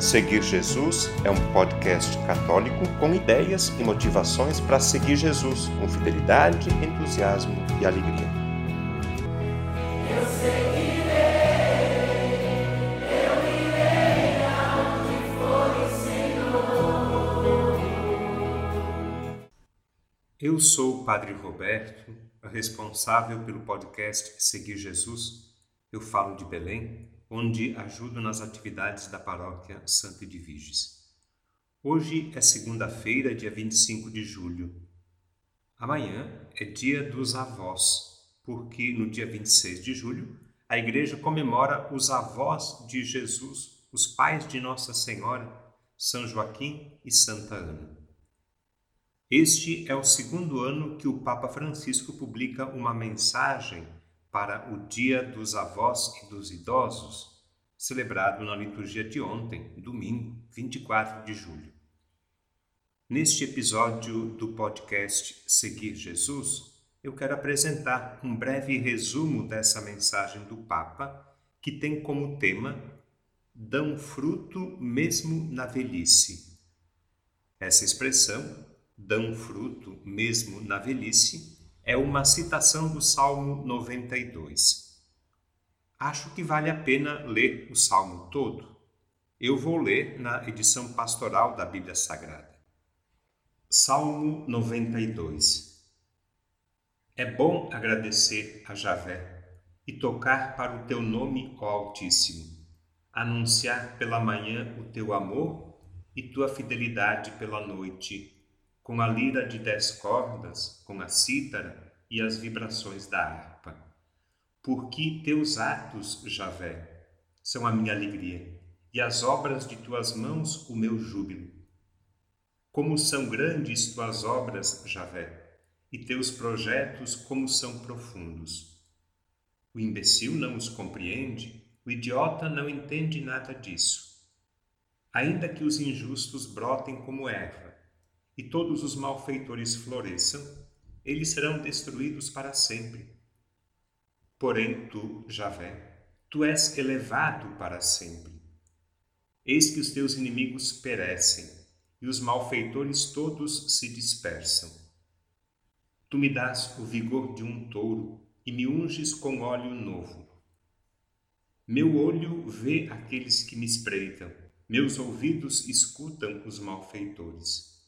Seguir Jesus é um podcast católico com ideias e motivações para seguir Jesus com fidelidade, entusiasmo e alegria. Eu seguirei, eu irei for o Senhor. Eu sou o Padre Roberto, responsável pelo podcast Seguir Jesus. Eu falo de Belém onde ajudo nas atividades da paróquia Santa Edviges. Hoje é segunda-feira, dia 25 de julho. Amanhã é dia dos avós, porque no dia 26 de julho a igreja comemora os avós de Jesus, os pais de Nossa Senhora, São Joaquim e Santa Ana. Este é o segundo ano que o Papa Francisco publica uma mensagem para o Dia dos Avós e dos Idosos, celebrado na liturgia de ontem, domingo, 24 de julho. Neste episódio do podcast Seguir Jesus, eu quero apresentar um breve resumo dessa mensagem do Papa, que tem como tema Dão fruto mesmo na velhice. Essa expressão, dão fruto mesmo na velhice, é uma citação do Salmo 92. Acho que vale a pena ler o salmo todo. Eu vou ler na edição pastoral da Bíblia Sagrada. Salmo 92 É bom agradecer a Javé e tocar para o teu nome, ó Altíssimo, anunciar pela manhã o teu amor e tua fidelidade pela noite com a lira de dez cordas, com a cítara e as vibrações da harpa. Porque teus atos, Javé, são a minha alegria, e as obras de tuas mãos o meu júbilo. Como são grandes tuas obras, Javé, e teus projetos como são profundos. O imbecil não os compreende, o idiota não entende nada disso. Ainda que os injustos brotem como erva, e todos os malfeitores floresçam, eles serão destruídos para sempre. Porém, tu, Javé, tu és elevado para sempre. Eis que os teus inimigos perecem, e os malfeitores todos se dispersam. Tu me dás o vigor de um touro e me unges com óleo novo. Meu olho vê aqueles que me espreitam, meus ouvidos escutam os malfeitores.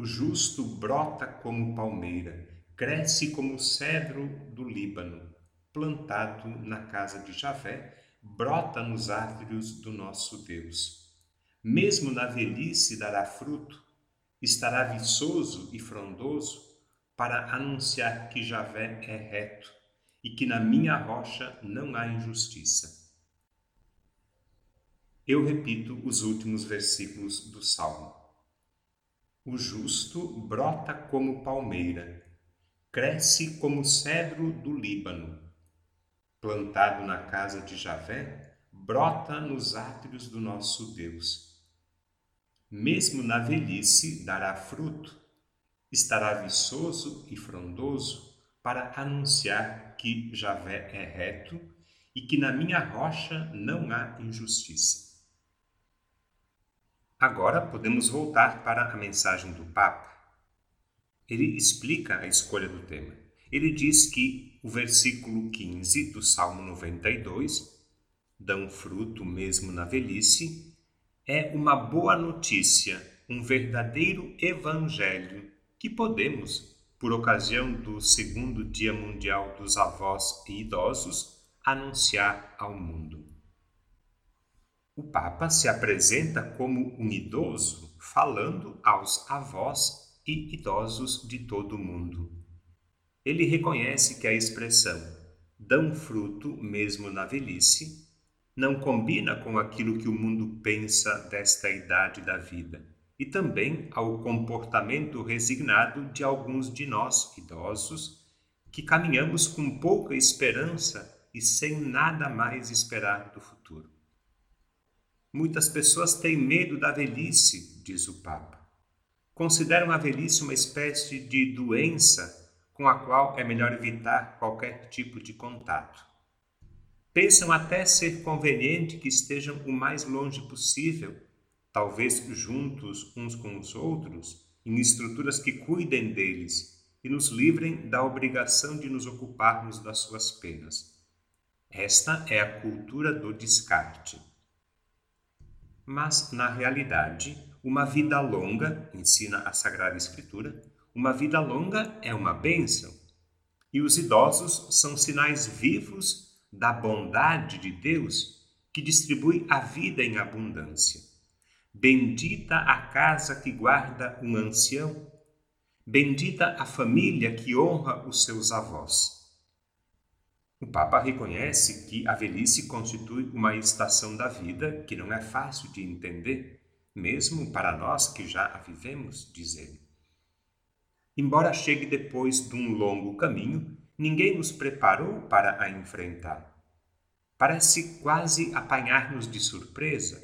O justo brota como palmeira, cresce como cedro do Líbano, plantado na casa de Javé, brota nos átrios do nosso Deus. Mesmo na velhice dará fruto, estará viçoso e frondoso para anunciar que Javé é reto e que na minha rocha não há injustiça. Eu repito os últimos versículos do Salmo. O justo brota como palmeira, cresce como cedro do Líbano. Plantado na casa de Javé, brota nos átrios do nosso Deus. Mesmo na velhice dará fruto, estará viçoso e frondoso para anunciar que Javé é reto e que na minha rocha não há injustiça. Agora podemos voltar para a mensagem do Papa. Ele explica a escolha do tema. Ele diz que o versículo 15 do Salmo 92, dão fruto mesmo na velhice, é uma boa notícia, um verdadeiro evangelho que podemos, por ocasião do segundo Dia Mundial dos Avós e Idosos, anunciar ao mundo. O Papa se apresenta como um idoso falando aos avós e idosos de todo o mundo. Ele reconhece que a expressão dão fruto mesmo na velhice não combina com aquilo que o mundo pensa desta idade da vida e também ao comportamento resignado de alguns de nós idosos que caminhamos com pouca esperança e sem nada mais esperar do futuro. Muitas pessoas têm medo da velhice, diz o Papa. Consideram a velhice uma espécie de doença com a qual é melhor evitar qualquer tipo de contato. Pensam até ser conveniente que estejam o mais longe possível, talvez juntos uns com os outros, em estruturas que cuidem deles e nos livrem da obrigação de nos ocuparmos das suas penas. Esta é a cultura do descarte. Mas, na realidade, uma vida longa, ensina a Sagrada Escritura, uma vida longa é uma bênção. E os idosos são sinais vivos da bondade de Deus que distribui a vida em abundância. Bendita a casa que guarda um ancião, bendita a família que honra os seus avós. O Papa reconhece que a velhice constitui uma estação da vida que não é fácil de entender, mesmo para nós que já a vivemos, diz ele. Embora chegue depois de um longo caminho, ninguém nos preparou para a enfrentar. Parece quase apanhar-nos de surpresa.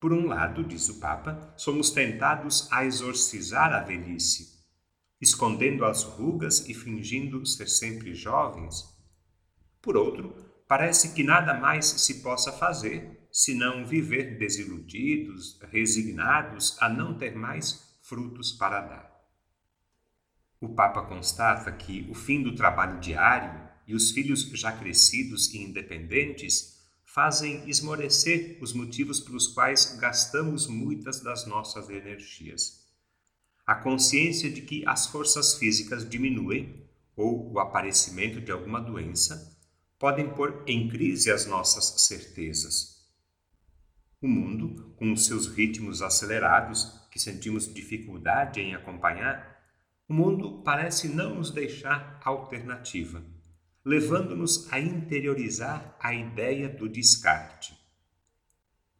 Por um lado, diz o Papa, somos tentados a exorcizar a velhice, escondendo as rugas e fingindo ser sempre jovens por outro, parece que nada mais se possa fazer senão viver desiludidos, resignados a não ter mais frutos para dar. O Papa constata que o fim do trabalho diário e os filhos já crescidos e independentes fazem esmorecer os motivos pelos quais gastamos muitas das nossas energias. A consciência de que as forças físicas diminuem ou o aparecimento de alguma doença podem pôr em crise as nossas certezas. O mundo, com os seus ritmos acelerados, que sentimos dificuldade em acompanhar, o mundo parece não nos deixar alternativa, levando-nos a interiorizar a ideia do descarte.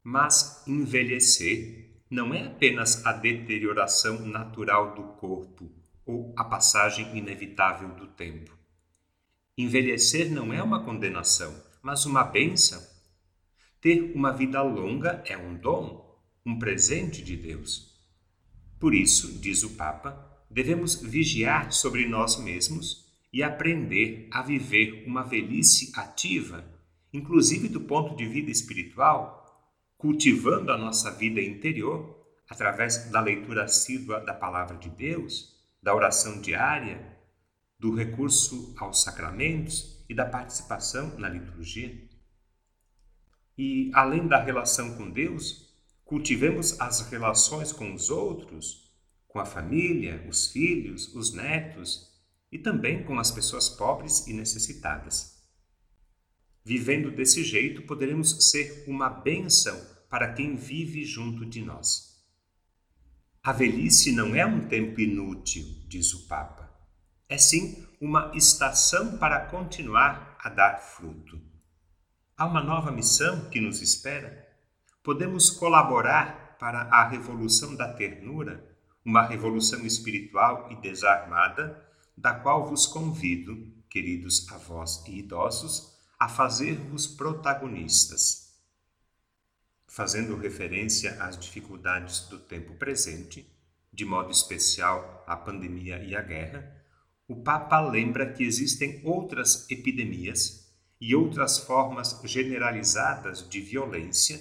Mas envelhecer não é apenas a deterioração natural do corpo ou a passagem inevitável do tempo. Envelhecer não é uma condenação, mas uma bênção. Ter uma vida longa é um dom, um presente de Deus. Por isso, diz o Papa, devemos vigiar sobre nós mesmos e aprender a viver uma velhice ativa, inclusive do ponto de vista espiritual, cultivando a nossa vida interior através da leitura assídua da palavra de Deus, da oração diária do recurso aos sacramentos e da participação na liturgia. E, além da relação com Deus, cultivemos as relações com os outros, com a família, os filhos, os netos e também com as pessoas pobres e necessitadas. Vivendo desse jeito, poderemos ser uma bênção para quem vive junto de nós. A velhice não é um tempo inútil, diz o Papa é sim uma estação para continuar a dar fruto. Há uma nova missão que nos espera. Podemos colaborar para a revolução da ternura, uma revolução espiritual e desarmada, da qual vos convido, queridos avós e idosos, a fazer-vos protagonistas. Fazendo referência às dificuldades do tempo presente, de modo especial à pandemia e à guerra, o Papa lembra que existem outras epidemias e outras formas generalizadas de violência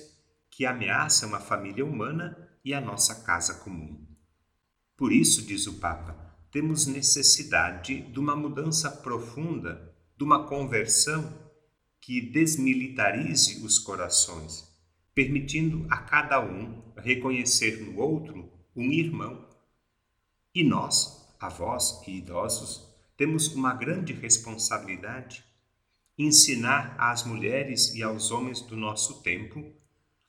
que ameaçam a família humana e a nossa casa comum. Por isso, diz o Papa, temos necessidade de uma mudança profunda, de uma conversão que desmilitarize os corações, permitindo a cada um reconhecer no outro um irmão. E nós, avós e idosos, temos uma grande responsabilidade ensinar às mulheres e aos homens do nosso tempo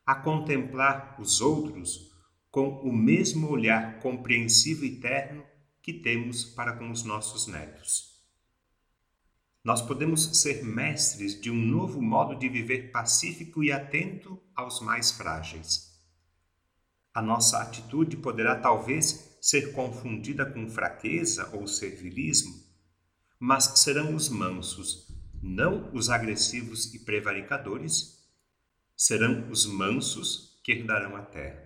a contemplar os outros com o mesmo olhar compreensivo e terno que temos para com os nossos netos. Nós podemos ser mestres de um novo modo de viver pacífico e atento aos mais frágeis. A nossa atitude poderá talvez ser confundida com fraqueza ou servilismo, mas serão os mansos, não os agressivos e prevaricadores, serão os mansos que herdarão a terra.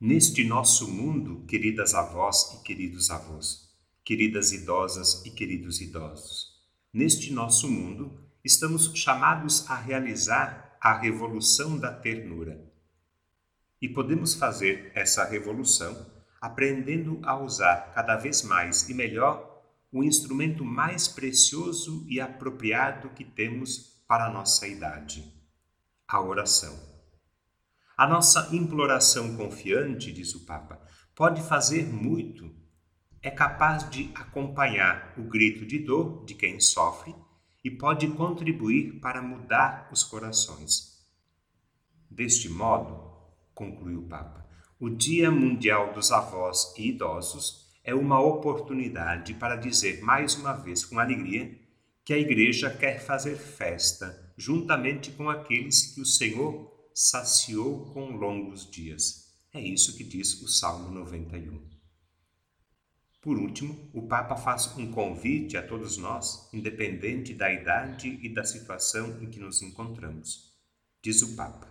Neste nosso mundo, queridas avós e queridos avós, queridas idosas e queridos idosos, neste nosso mundo estamos chamados a realizar a revolução da ternura. E podemos fazer essa revolução aprendendo a usar cada vez mais e melhor o instrumento mais precioso e apropriado que temos para a nossa idade: a oração. A nossa imploração confiante, diz o Papa, pode fazer muito. É capaz de acompanhar o grito de dor de quem sofre e pode contribuir para mudar os corações. Deste modo, conclui o Papa, o Dia Mundial dos Avós e Idosos é uma oportunidade para dizer mais uma vez com alegria que a Igreja quer fazer festa juntamente com aqueles que o Senhor saciou com longos dias. É isso que diz o Salmo 91. Por último, o Papa faz um convite a todos nós, independente da idade e da situação em que nos encontramos. Diz o Papa: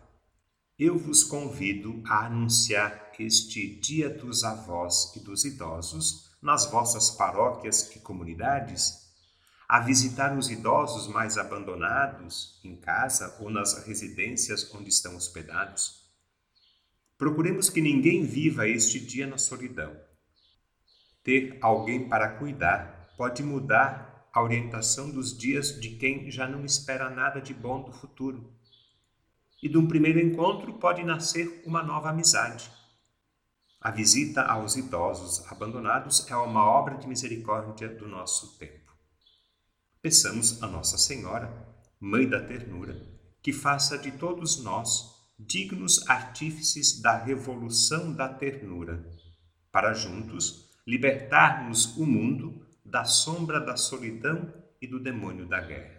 Eu vos convido a anunciar este Dia dos Avós e dos Idosos nas vossas paróquias e comunidades, a visitar os idosos mais abandonados em casa ou nas residências onde estão hospedados. Procuremos que ninguém viva este dia na solidão ter alguém para cuidar pode mudar a orientação dos dias de quem já não espera nada de bom do futuro. E de um primeiro encontro pode nascer uma nova amizade. A visita aos idosos abandonados é uma obra de misericórdia do nosso tempo. Peçamos a Nossa Senhora, Mãe da Ternura, que faça de todos nós dignos artífices da revolução da ternura, para juntos libertarmos o mundo da sombra da solidão e do demônio da guerra.